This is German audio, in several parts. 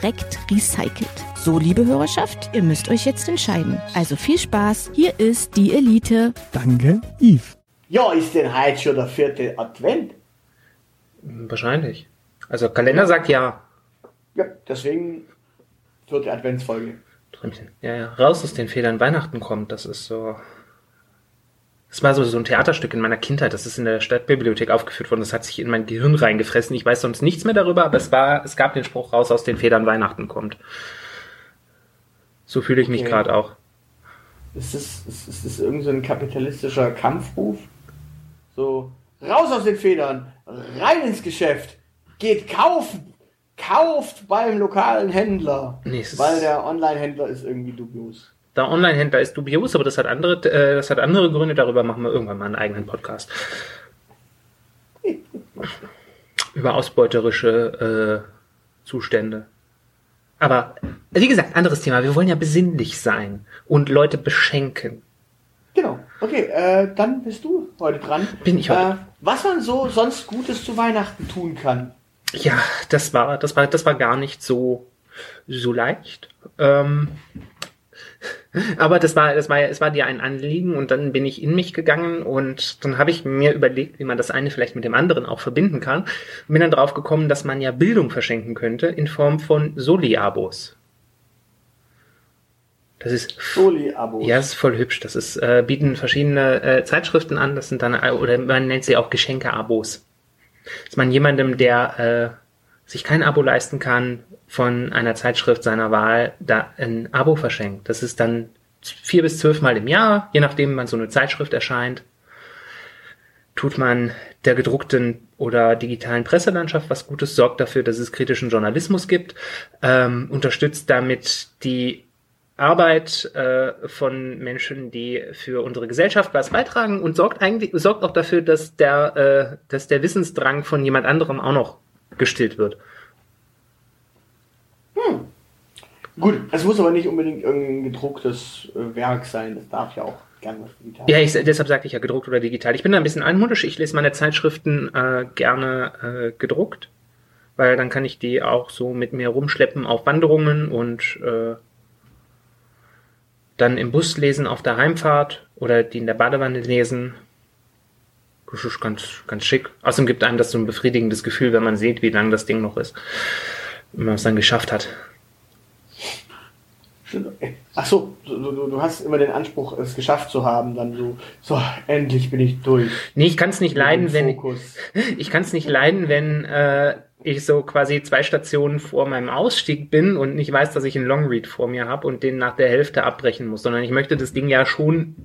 korrekt recycelt. So, liebe Hörerschaft, ihr müsst euch jetzt entscheiden. Also viel Spaß, hier ist die Elite. Danke, Yves. Ja, ist denn heute schon der vierte Advent? Wahrscheinlich. Also Kalender sagt ja. Ja, deswegen vierte Adventsfolge. Träumchen. Ja, ja. Raus aus den Federn Weihnachten kommt, das ist so. Das war so, so ein Theaterstück in meiner Kindheit. Das ist in der Stadtbibliothek aufgeführt worden. Das hat sich in mein Gehirn reingefressen. Ich weiß sonst nichts mehr darüber, aber es war, es gab den Spruch raus aus den Federn Weihnachten kommt. So fühle ich mich Okay. gerade auch. Ist das, ist, ist das irgend so ein kapitalistischer Kampfruf? So, raus aus den Federn, rein ins Geschäft, geht kaufen, kauft beim lokalen Händler. Nee, weil der Online-Händler ist irgendwie dubios. Der Online-Händler ist dubios, aber das hat andere, äh, das hat andere Gründe. Darüber machen wir irgendwann mal einen eigenen Podcast. Über ausbeuterische äh, Zustände. Aber wie gesagt, anderes Thema. Wir wollen ja besinnlich sein und Leute beschenken. Genau. Okay, äh, dann bist du heute dran. Bin ich heute. Äh, was man so sonst Gutes zu Weihnachten tun kann. Ja, das war, das war, das war gar nicht so, so leicht. Ähm, aber das war, das war, es war dir ein Anliegen und dann bin ich in mich gegangen und dann habe ich mir überlegt, wie man das eine vielleicht mit dem anderen auch verbinden kann. Und bin dann drauf gekommen, dass man ja Bildung verschenken könnte in Form von Soli-Abos. Das ist Soli-Abos. ja, das ist voll hübsch. Das ist, äh, bieten verschiedene äh, Zeitschriften an. Das sind dann, äh, oder man nennt sie auch Geschenke-Abos. Dass man jemandem, der äh, sich kein Abo leisten kann, von einer Zeitschrift seiner Wahl da ein Abo verschenkt. Das ist dann vier bis zwölf Mal im Jahr, je nachdem, wann so eine Zeitschrift erscheint, tut man der gedruckten oder digitalen Presselandschaft was Gutes, sorgt dafür, dass es kritischen Journalismus gibt, ähm, unterstützt damit die Arbeit äh, von Menschen, die für unsere Gesellschaft was beitragen und sorgt eigentlich sorgt auch dafür, dass der äh, dass der Wissensdrang von jemand anderem auch noch gestillt wird. Gut, es muss aber nicht unbedingt irgendein gedrucktes äh, Werk sein. Das darf ja auch gerne was digital Ja, ich, deshalb sagte ich ja gedruckt oder digital. Ich bin da ein bisschen anmutisch. Ich lese meine Zeitschriften äh, gerne äh, gedruckt, weil dann kann ich die auch so mit mir rumschleppen auf Wanderungen und äh, dann im Bus lesen auf der Heimfahrt oder die in der Badewanne lesen. Das ist ganz, ganz schick. Außerdem gibt einem das so ein befriedigendes Gefühl, wenn man sieht, wie lang das Ding noch ist. Wenn man es dann geschafft hat. Ach so, du, du, hast immer den Anspruch, es geschafft zu haben, dann so, so, endlich bin ich durch. Nee, ich kann es nicht leiden, wenn Fokus. ich kann es nicht leiden, wenn äh, ich so quasi zwei Stationen vor meinem Ausstieg bin und nicht weiß, dass ich einen Longread vor mir habe und den nach der Hälfte abbrechen muss, sondern ich möchte das Ding ja schon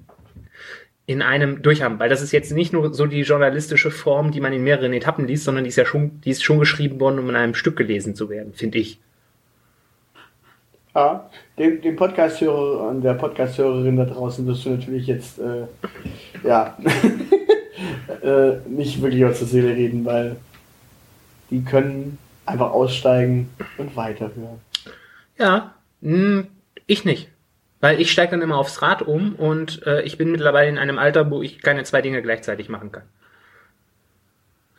in einem durchhaben, weil das ist jetzt nicht nur so die journalistische Form, die man in mehreren Etappen liest, sondern die ist ja schon, die ist schon geschrieben worden, um in einem Stück gelesen zu werden, finde ich. Ja, dem, dem Podcast-Hörer und der Podcast-Hörerin da draußen wirst du natürlich jetzt, äh, ja, äh, nicht wirklich aus der Seele reden, weil die können einfach aussteigen und weiterhören. Ja, mh, ich nicht. Weil ich steige dann immer aufs Rad um und äh, ich bin mittlerweile in einem Alter, wo ich keine zwei Dinge gleichzeitig machen kann.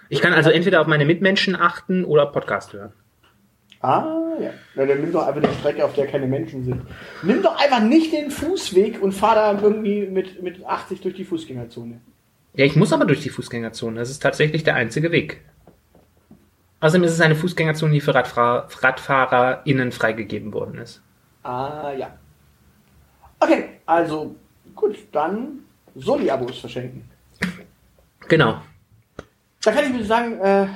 Ich kann also entweder auf meine Mitmenschen achten oder Podcast hören. Ah, ja. Na, dann nimm doch einfach die Strecke, auf der keine Menschen sind. Nimm doch einfach nicht den Fußweg und fahr da irgendwie mit, mit 80 durch die Fußgängerzone. Ja, ich muss aber durch die Fußgängerzone. Das ist tatsächlich der einzige Weg. Außerdem ist es eine Fußgängerzone, die für Radfahrer, RadfahrerInnen freigegeben worden ist. Ah, ja. Okay, also gut, dann Soli-Abos verschenken. Genau. Da kann ich mir sagen, äh,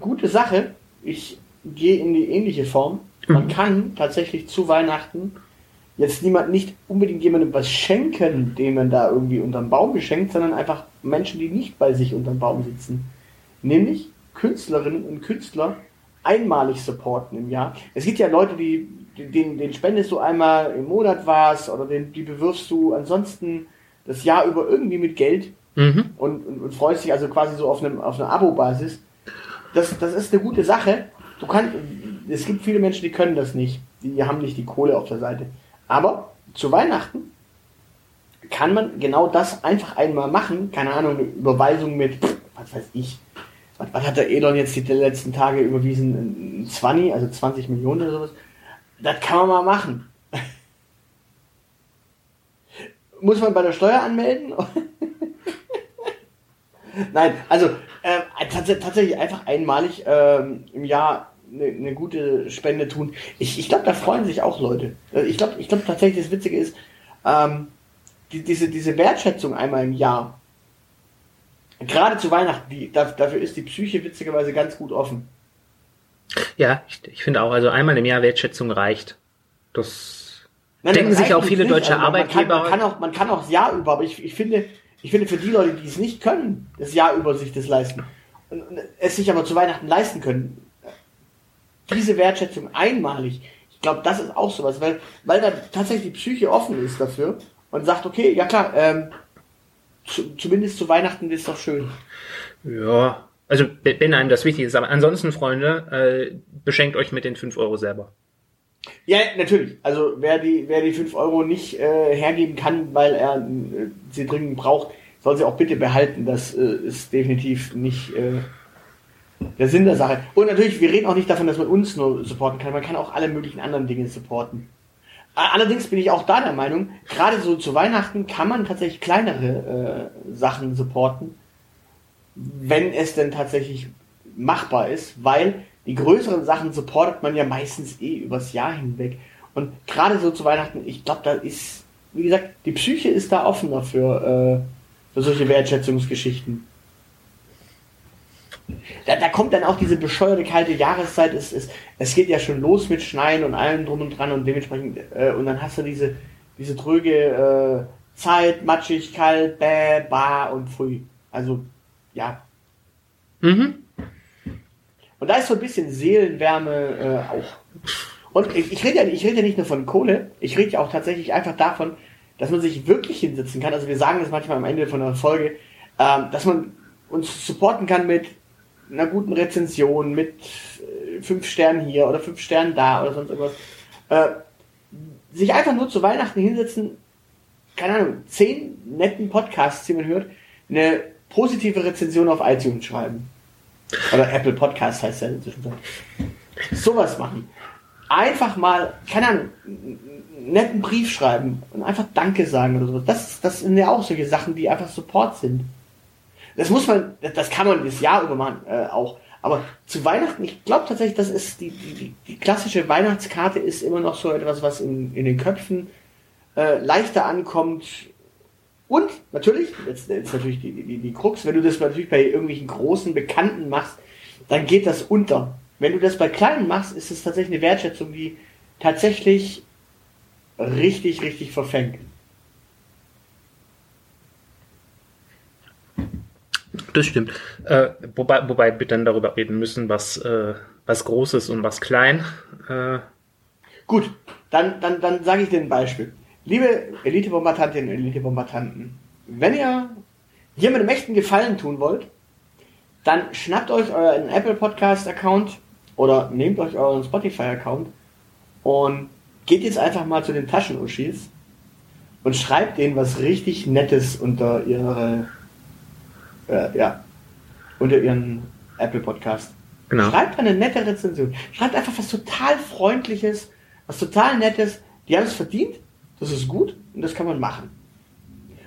gute Sache. Ich gehe in die ähnliche Form. Man kann tatsächlich zu Weihnachten jetzt niemand nicht unbedingt jemandem was schenken, dem man da irgendwie unterm Baum geschenkt, sondern einfach Menschen, die nicht bei sich unterm Baum sitzen. Nämlich Künstlerinnen und Künstler einmalig supporten im Jahr. Es gibt ja Leute, die den, den spendest du einmal im Monat was oder den, die bewirfst du ansonsten das Jahr über irgendwie mit Geld mhm. und, und, und, freust dich also quasi so auf, einem, auf einer Abo-Basis. Das, das ist eine gute Sache. Du kannst, es gibt viele Menschen, die können das nicht. Die haben nicht die Kohle auf der Seite. Aber zu Weihnachten kann man genau das einfach einmal machen. Keine Ahnung, eine Überweisung mit, was weiß ich, was, was hat der Elon jetzt die letzten Tage überwiesen? 20, also 20 Millionen oder sowas. Das kann man mal machen. Muss man bei der Steuer anmelden? Nein, also äh, tats tatsächlich einfach einmalig ähm, im Jahr eine, eine, gute Spende tun. Ich, ich glaube, da freuen sich auch Leute. Äh, ich glaube ich glaub tatsächlich, das Witzige ist, ähm, die, diese, diese Wertschätzung einmal im Jahr, gerade zu Weihnachten, die, dafür ist die Psyche witzigerweise ganz gut offen. Ja, ich, ich finde auch, also einmal im Jahr Wertschätzung reicht. Das Nein, denken sich auch viele deutsche also Arbeitgeber. Man kann, man kann, auch, man kann auch das Jahr über, aber ich, ich finde, ich finde für die Leute, die es nicht können, das Jahr über sich das leisten, und es sich aber zu Weihnachten leisten können, diese Wertschätzung einmalig, ich glaube, das ist auch sowas, weil, weil da tatsächlich die Psyche offen ist dafür und sagt, okay, ja klar, ähm, zu, zumindest zu Weihnachten ist doch schön. Ja, also wenn einem das wichtig ist. Aber ansonsten, Freunde, äh, beschenkt euch mit den 5 Euro selber. Ja, natürlich. Also wer die, wer die 5 Euro nicht äh, hergeben kann, weil er äh, sie dringend braucht, soll sie auch bitte behalten. Das äh, ist definitiv nicht äh, der Sinn der Sache. Und natürlich, wir reden auch nicht davon, dass man uns nur supporten kann. Man kann auch alle möglichen anderen Dinge supporten. Allerdings bin ich auch da der Meinung, gerade so zu Weihnachten kann man tatsächlich kleinere äh, Sachen supporten wenn es denn tatsächlich machbar ist, weil die größeren Sachen supportet man ja meistens eh übers Jahr hinweg. Und gerade so zu Weihnachten, ich glaube, da ist, wie gesagt, die Psyche ist da offener für, äh, für solche Wertschätzungsgeschichten. Da, da kommt dann auch diese bescheuerte kalte Jahreszeit. Es, es, es geht ja schon los mit Schneien und allem drum und dran und dementsprechend, äh, und dann hast du diese, diese tröge äh, Zeit, matschig, kalt, bäh, bar und früh. Also ja. Mhm. Und da ist so ein bisschen Seelenwärme äh, auch. Und ich, ich rede ja, ich rede ja nicht nur von Kohle, ich rede ja auch tatsächlich einfach davon, dass man sich wirklich hinsetzen kann. Also wir sagen das manchmal am Ende von einer Folge, ähm, dass man uns supporten kann mit einer guten Rezension, mit äh, fünf Sternen hier oder fünf Sternen da oder sonst irgendwas. Äh, sich einfach nur zu Weihnachten hinsetzen, keine Ahnung, zehn netten Podcasts, die man hört, eine positive Rezension auf iTunes schreiben. Oder Apple Podcast heißt ja inzwischen. Sowas machen. Einfach mal, keine Ahnung, einen netten Brief schreiben und einfach Danke sagen oder sowas. Das, das sind ja auch solche Sachen, die einfach Support sind. Das muss man, das kann man das Jahr über machen, äh, auch. Aber zu Weihnachten, ich glaube tatsächlich, das ist die, die, die klassische Weihnachtskarte ist immer noch so etwas, was in, in den Köpfen äh, leichter ankommt und natürlich, jetzt, jetzt natürlich die, die, die Krux, wenn du das natürlich bei irgendwelchen großen Bekannten machst, dann geht das unter. Wenn du das bei kleinen machst, ist es tatsächlich eine Wertschätzung, die tatsächlich richtig, richtig verfängt. Das stimmt. Äh, wobei, wobei wir dann darüber reden müssen, was, äh, was groß ist und was klein. Äh. Gut, dann, dann, dann sage ich dir ein Beispiel. Liebe Elite-Bombardantinnen und Elite-Bombardanten, wenn ihr jemandem echten Gefallen tun wollt, dann schnappt euch euren Apple Podcast Account oder nehmt euch euren Spotify Account und geht jetzt einfach mal zu den Taschenuschis und schreibt denen was richtig Nettes unter ihre, äh, ja, unter ihren Apple Podcast. Genau. Schreibt eine nette Rezension. Schreibt einfach was total Freundliches, was total Nettes. Die haben es verdient das ist gut und das kann man machen.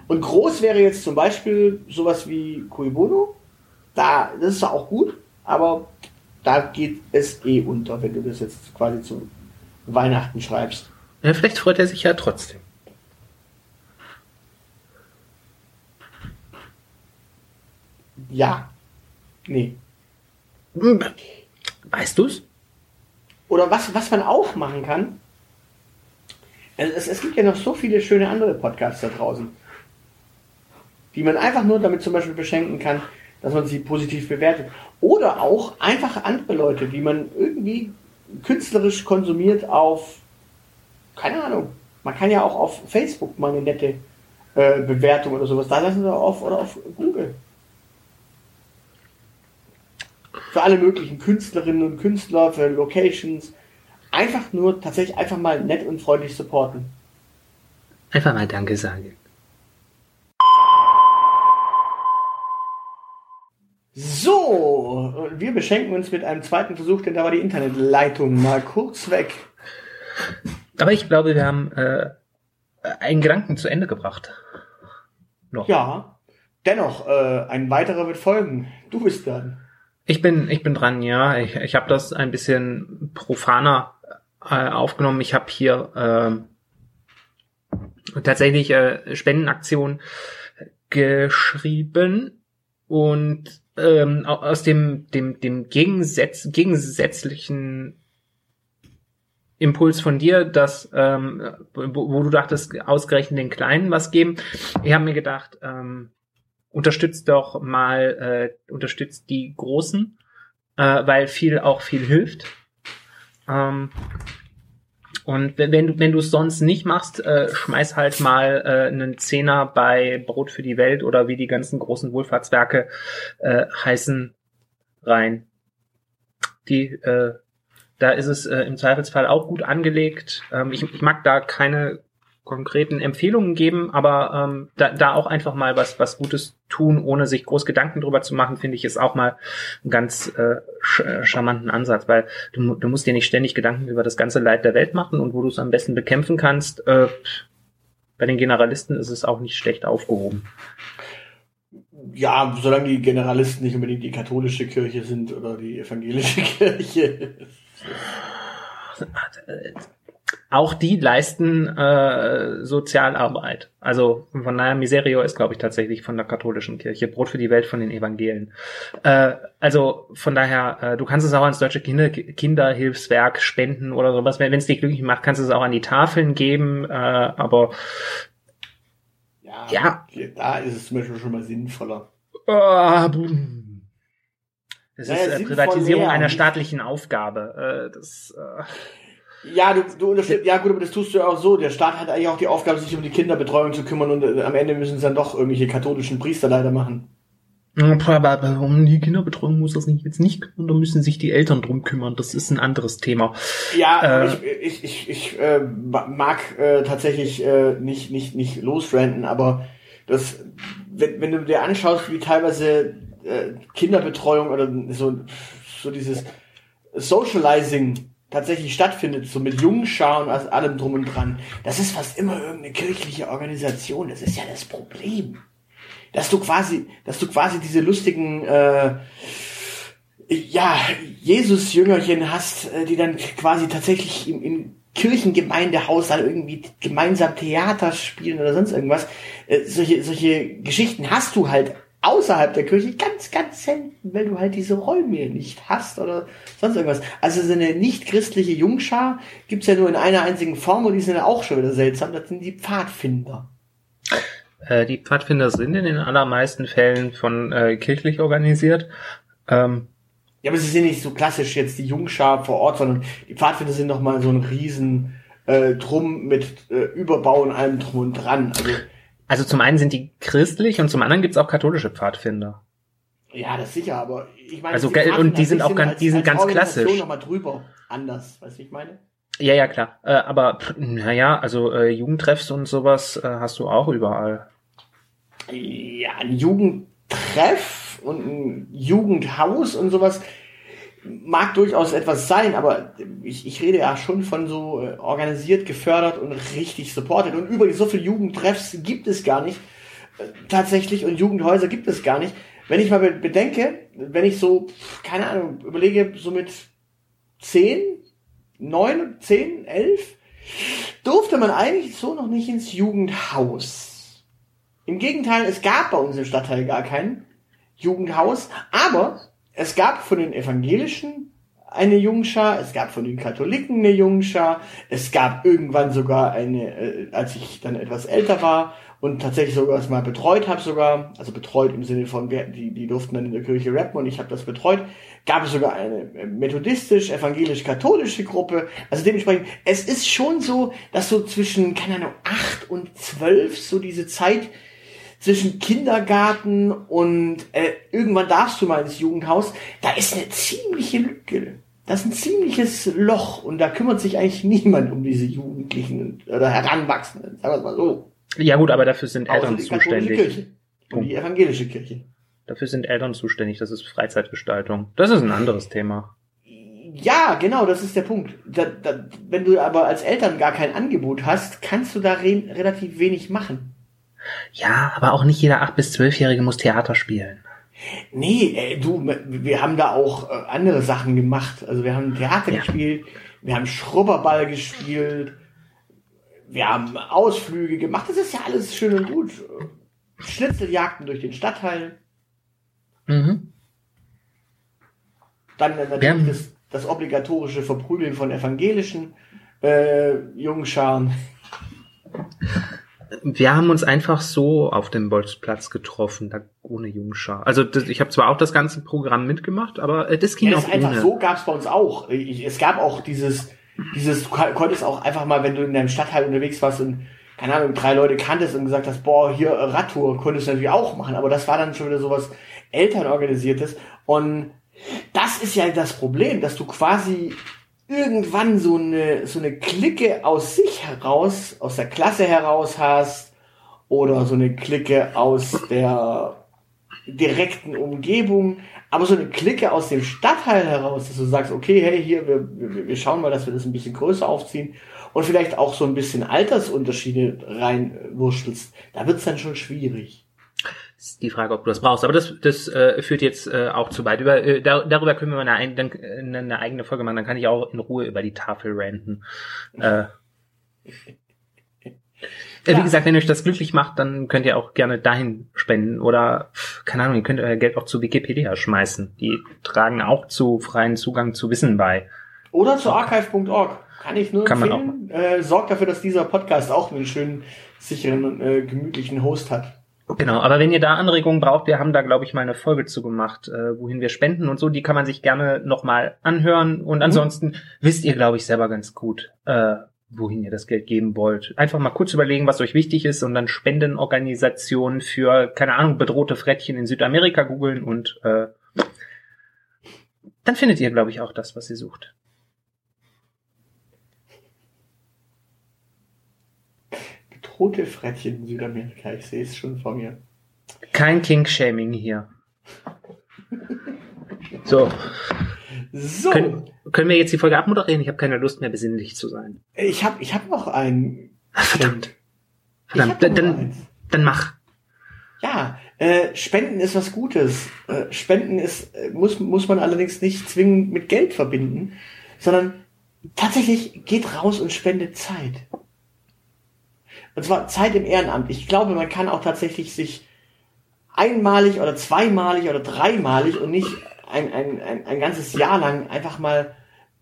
Und groß wäre jetzt zum Beispiel sowas wie Kuibono. Da, das ist auch gut, aber da geht es eh unter, wenn du das jetzt quasi zu Weihnachten schreibst. Ja, vielleicht freut er sich ja trotzdem. Ja. Nee. Weißt du's? Oder was, was man auch machen kann, Es, es gibt ja noch so viele schöne andere Podcasts da draußen, die man einfach nur damit zum Beispiel beschenken kann, dass man sie positiv bewertet. Oder auch einfach andere Leute, die man irgendwie künstlerisch konsumiert auf, keine Ahnung, man kann ja auch auf Facebook mal eine nette äh, Bewertung oder sowas da lassen auf oder auf Google. Für alle möglichen Künstlerinnen und Künstler, für Locations. Einfach nur tatsächlich einfach mal nett und freundlich supporten. Einfach mal Danke sagen. So, wir beschenken uns mit einem zweiten Versuch, denn da war die Internetleitung mal kurz weg. Aber ich glaube, wir haben äh, einen Gedanken zu Ende gebracht. Noch. Ja, dennoch, äh, ein weiterer wird folgen. Du bist dann. Ich bin, ich bin dran, ja. Ich, ich habe das ein bisschen profaner äh, aufgenommen. Ich habe hier äh, tatsächlich äh, Spendenaktion geschrieben und ähm, aus dem, dem, dem Gegensätz, gegensätzlichen Impuls von dir, dass ähm, wo, wo, du dachtest, ausgerechnet den Kleinen was geben. Ich habe mir gedacht, ähm, unterstützt doch mal, äh, unterstützt die Großen, äh, weil viel auch viel hilft. Ähm, und wenn, du wenn du es sonst nicht machst, äh, schmeiß halt mal äh, einen Zehner bei Brot für die Welt oder wie die ganzen großen Wohlfahrtswerke äh, heißen rein. Die äh, da ist es äh, im Zweifelsfall auch gut angelegt. Ähm, ich, ich mag da keine konkreten Empfehlungen geben, aber ähm, da, da auch einfach mal was was Gutes tun, ohne sich groß Gedanken drüber zu machen, finde ich, ist auch mal einen ganz äh, sch charmanten Ansatz, weil du, du musst dir nicht ständig Gedanken über das ganze Leid der Welt machen und wo du es am besten bekämpfen kannst. Äh, bei den Generalisten ist es auch nicht schlecht aufgehoben. Ja, solange die Generalisten nicht unbedingt die katholische Kirche sind oder die evangelische Kirche. Auch die leisten äh, Sozialarbeit. Also von daher, Miserio ist, glaube ich, tatsächlich von der katholischen Kirche, Brot für die Welt von den Evangelien. Äh, also von daher, äh, du kannst es auch ans deutsche Kinder Kinderhilfswerk spenden oder sowas. Wenn es dich glücklich macht, kannst du es auch an die Tafeln geben, äh, aber ja, ja, da ist es zum Beispiel schon mal sinnvoller. Uh, das ist äh, Privatisierung einer staatlichen Aufgabe. Äh, das, äh, ja, du, du unterstützt, ja gut, aber das tust du ja auch so. Der Staat hat eigentlich auch die Aufgabe, sich um die Kinderbetreuung zu kümmern und äh, am Ende müssen es dann doch irgendwelche katholischen Priester leider machen. Aber um die Kinderbetreuung muss das nicht jetzt nicht kümmern, da müssen sich die Eltern drum kümmern. Das ist ein anderes Thema. Ja, äh, ich, ich, ich, ich äh, mag äh, tatsächlich äh, nicht, nicht, nicht losrenten, aber das, wenn, wenn du dir anschaust, wie teilweise äh, Kinderbetreuung oder so, so dieses Socializing tatsächlich stattfindet, so mit Jungschar und allem drum und dran, das ist fast immer irgendeine kirchliche Organisation. Das ist ja das Problem. Dass du quasi, dass du quasi diese lustigen, äh, ja, Jesus-Jüngerchen hast, äh, die dann quasi tatsächlich im, im Kirchengemeindehaus dann irgendwie gemeinsam Theater spielen oder sonst irgendwas. Äh, solche, solche Geschichten hast du halt außerhalb der Kirche ganz, ganz selten, weil du halt diese Räume nicht hast oder sonst irgendwas. Also so eine nicht-christliche Jungschar gibt's ja nur in einer einzigen Form und die sind ja auch schon wieder seltsam. Das sind die Pfadfinder. Äh, die Pfadfinder sind in den allermeisten Fällen von äh, kirchlich organisiert. Ähm, ja, aber sie sind nicht so klassisch jetzt die Jungschar vor Ort, sondern die Pfadfinder sind noch mal so ein riesen äh, Drum mit äh, Überbau und allem drum und dran. Also also zum einen sind die christlich und zum anderen gibt's auch katholische Pfadfinder. Ja, das sicher, aber ich meine, also die und die sind auch ganz, als, die sind ganz klassisch. Noch mal drüber anders, weißt du, ich meine? Ja, ja, klar. Äh, aber naja, also äh, Jugendtreffs und sowas äh, hast du auch überall. Ja, ein Jugendtreff und ein Jugendhaus und sowas mag durchaus etwas sein, aber ich, ich rede ja schon von so äh, organisiert, gefördert und richtig supported. Und übrigens, so viele Jugendtreffs gibt es gar nicht. Äh, tatsächlich und Jugendhäuser gibt es gar nicht. Wenn ich mal bedenke, wenn ich so, keine Ahnung, überlege, so mit zehn, neun, zehn, elf, durfte man eigentlich so noch nicht ins Jugendhaus. Im Gegenteil, es gab bei uns im Stadtteil gar kein Jugendhaus, aber es gab von den evangelischen eine Jungschar, es gab von den Katholiken eine Jungschar, es gab irgendwann sogar eine, äh, als ich dann etwas älter war und tatsächlich sogar das mal betreut habe sogar, also betreut im Sinne von, die, die durften dann in der Kirche rappen und ich habe das betreut, gab es sogar eine äh, methodistisch, evangelisch-katholische Gruppe. Also dementsprechend, es ist schon so, dass so zwischen, keine Ahnung, acht und zwölf so diese Zeit zwischen Kindergarten und äh, irgendwann darfst du mal ins Jugendhaus, da ist eine ziemliche Lücke. Das ist ein ziemliches Loch und da kümmert sich eigentlich niemand um diese Jugendlichen oder Heranwachsenden, sagen wir es mal so. Ja gut, aber dafür sind Eltern die zuständig. Kirche und die evangelische Kirche. Dafür sind Eltern zuständig, das ist Freizeitgestaltung. Das ist ein anderes Thema. Ja, genau, das ist der Punkt. Da, da, wenn du aber als Eltern gar kein Angebot hast, kannst du da re relativ wenig machen. Ja, aber auch nicht jeder 8- bis 12-Jährige muss Theater spielen. Nee, ey, du, wir haben da auch äh, andere Sachen gemacht. Also wir haben Theater Ja. gespielt, wir haben Schrubberball gespielt, wir haben Ausflüge gemacht. Das ist ja alles schön und gut. Schnitzeljagden durch den Stadtteil. Mhm. Dann äh, natürlich das, das obligatorische Verprügeln von evangelischen äh, Jungscharen. Wir haben uns einfach so auf dem Bolzplatz getroffen, da ohne Jungschar. Also das, ich habe zwar auch das ganze Programm mitgemacht, aber äh, das ging Ja, auch das ist einfach ohne. so gab's bei uns auch. Ich, es gab auch dieses, dieses, du kon- konntest auch einfach mal, wenn du in deinem Stadtteil unterwegs warst und keine Ahnung, drei Leute kanntest und gesagt hast, boah, hier äh, Radtour, konntest du natürlich auch machen, aber das war dann schon wieder sowas Elternorganisiertes. Und das ist ja das Problem, dass du quasi irgendwann so eine, so eine Clique aus sich heraus, aus der Klasse heraus hast, oder so eine Clique aus der direkten Umgebung, aber so eine Clique aus dem Stadtteil heraus, dass du sagst, okay, hey, hier, wir, wir, wir schauen mal, dass wir das ein bisschen größer aufziehen und vielleicht auch so ein bisschen Altersunterschiede reinwurschtelst, da wird's dann schon schwierig. Ist die Frage, ob du das brauchst. Aber das, das äh, führt jetzt äh, auch zu weit. Über, äh, dar darüber können wir mal eine, ein- dann, äh, eine eigene Folge machen. Dann kann ich auch in Ruhe über die Tafel ranten. Äh, Äh, Ja. Wie gesagt, wenn euch das glücklich macht, dann könnt ihr auch gerne dahin spenden oder, keine Ahnung, ihr könnt euer Geld auch zu Wikipedia schmeißen. Die tragen auch zu freien Zugang zu Wissen bei. Oder zu archive.org. Kann ich nur Kann man empfehlen. Äh, sorgt dafür, dass dieser Podcast auch einen schönen, sicheren, äh, gemütlichen Host hat. Genau, aber wenn ihr da Anregungen braucht, wir haben da, glaube ich, mal eine Folge zu gemacht, äh, wohin wir spenden und so, die kann man sich gerne nochmal anhören. Und ansonsten wisst ihr, glaube ich, selber ganz gut, äh, wohin ihr das Geld geben wollt. Einfach mal kurz überlegen, was euch wichtig ist und dann Spendenorganisationen für, keine Ahnung, bedrohte Frettchen in Südamerika googeln und äh, dann findet ihr, glaube ich, auch das, was ihr sucht. Bedrohte Frettchen in Südamerika, ich sehe es schon vor mir. Kein King-Shaming hier. So, So, können, können wir jetzt die Folge abmoderieren? Ich habe keine Lust mehr, besinnlich zu sein. ich habe ich hab noch einen. Verdammt. Hab Verdammt, noch dann, dann, dann mach. Ja, äh, Spenden ist was Gutes. Äh, Spenden ist, äh, muss, muss man allerdings nicht zwingend mit Geld verbinden, sondern tatsächlich geht raus und spendet Zeit. Und zwar Zeit im Ehrenamt. Ich glaube, man kann auch tatsächlich sich einmalig oder zweimalig oder dreimalig und nicht ein, ein, ein, ein ganzes Jahr lang einfach mal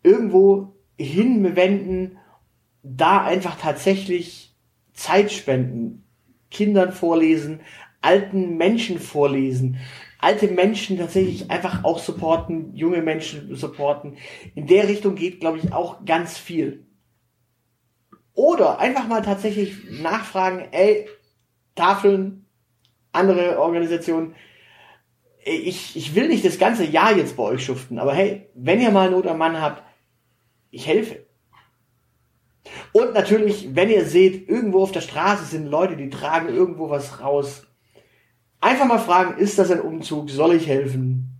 irgendwo hinwenden, da einfach tatsächlich Zeit spenden, Kindern vorlesen, alten Menschen vorlesen, alte Menschen tatsächlich einfach auch supporten, junge Menschen supporten. In der Richtung geht, glaube ich, auch ganz viel. Oder einfach mal tatsächlich nachfragen, ey, Tafeln, andere Organisationen, ich, ich will nicht das ganze Jahr jetzt bei euch schuften, aber hey, wenn ihr mal Not am Mann habt, ich helfe. Und natürlich, wenn ihr seht, irgendwo auf der Straße sind Leute, die tragen irgendwo was raus. Einfach mal fragen, ist das ein Umzug? Soll ich helfen?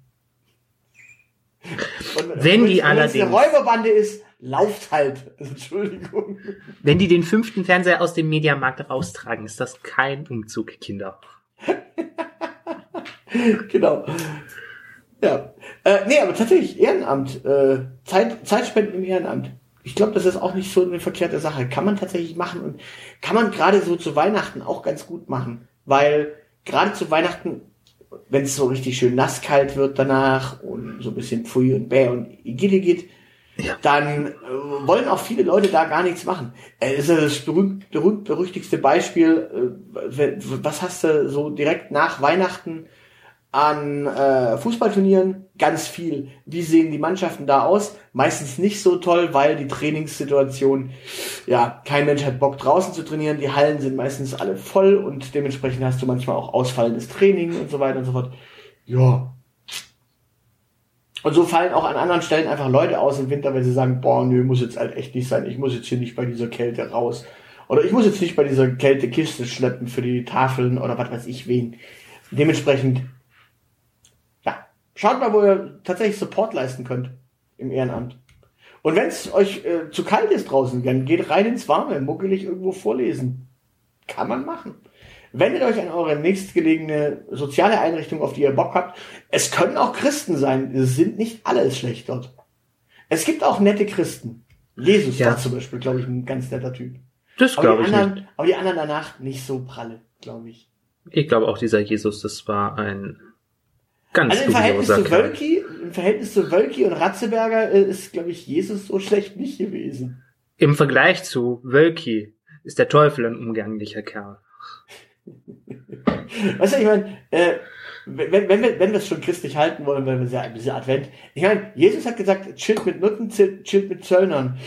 Und Wenn die allerdings- eine Räuberbande ist, lauft halt. Also, Entschuldigung. Wenn die den fünften Fernseher aus dem Mediamarkt raustragen, ist das kein Umzug, Kinder. genau. Ja. Äh, nee, aber tatsächlich, Ehrenamt. Äh, Zeit, Zeitspenden im Ehrenamt. Ich glaube, das ist auch nicht so eine verkehrte Sache. Kann man tatsächlich machen und kann man gerade so zu Weihnachten auch ganz gut machen. Weil gerade zu Weihnachten wenn es so richtig schön nasskalt wird danach und so ein bisschen Pfui und Bäh und Igidigit, dann äh, wollen auch viele Leute da gar nichts machen. Äh, ist das berühmt, berühmt berüchtigste Beispiel, äh, was hast du so direkt nach Weihnachten an äh, Fußballturnieren? Ganz viel. Wie sehen die Mannschaften da aus? Meistens nicht so toll, weil die Trainingssituation, ja, kein Mensch hat Bock draußen zu trainieren. Die Hallen sind meistens alle voll und dementsprechend hast du manchmal auch ausfallendes Training und so weiter und so fort. Ja, und so fallen auch an anderen Stellen einfach Leute aus im Winter, wenn sie sagen, boah, nö, muss jetzt halt echt nicht sein, ich muss jetzt hier nicht bei dieser Kälte raus. Oder ich muss jetzt nicht bei dieser Kälte Kiste schleppen für die Tafeln oder was weiß ich wen. Dementsprechend, ja, schaut mal, wo ihr tatsächlich Support leisten könnt im Ehrenamt. Und wenn es euch äh, zu kalt ist draußen, dann geht rein ins Warme, muckelig irgendwo vorlesen. Kann man machen. Wendet euch an eure nächstgelegene soziale Einrichtung, auf die ihr Bock habt. Es können auch Christen sein. Es sind nicht alles schlecht dort. Es gibt auch nette Christen. Jesus ja. war zum Beispiel, glaube ich, ein ganz netter Typ. Das glaube ich anderen, nicht. Aber die anderen danach nicht so pralle, glaube ich. Ich glaube auch dieser Jesus, das war ein ganz Also im Verhältnis zu Wölki, im Verhältnis zu Wölki und Ratzeberger äh, ist, glaube ich, Jesus so schlecht nicht gewesen. Im Vergleich zu Wölki ist der Teufel ein umgänglicher Kerl. weißt du, ich meine, äh, wenn, wenn, wir, wenn wir es schon christlich halten wollen, wenn wir sagen, diese Advent, ich meine, Jesus hat gesagt, chillt mit Nutten, chillt mit Zöllnern.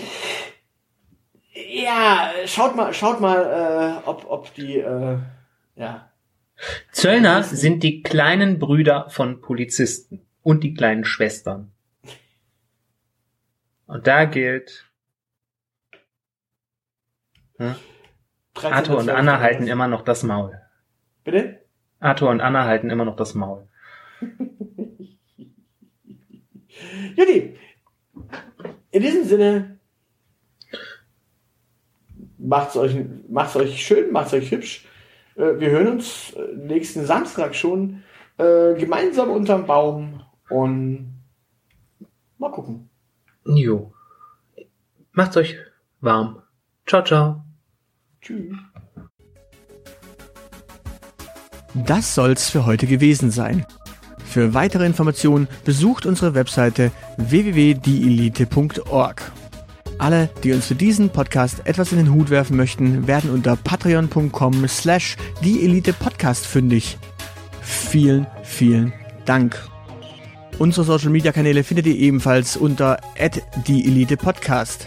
Ja, schaut mal, schaut mal, äh, ob, ob die, äh, ja. Zöllner sind die kleinen Brüder von Polizisten und die kleinen Schwestern. Und da gilt, hm? Arthur und Anna halten immer noch das Maul. Bitte? Arthur und Anna halten immer noch das Maul. Jutti, in diesem Sinne, macht's euch, macht's euch schön, macht's euch hübsch. Äh, wir hören uns äh, nächsten Samstag schon äh, gemeinsam unterm Baum und mal gucken. Jo. Macht's euch warm. Ciao, ciao. Tschüss. Das soll's für heute gewesen sein. Für weitere Informationen besucht unsere Webseite www.dielite.org. Alle, die uns für diesen Podcast etwas in den Hut werfen möchten, werden unter patreon.com slash dieelitepodcast fündig. Vielen, vielen Dank. Unsere Social Media Kanäle findet ihr ebenfalls unter dieelitepodcast.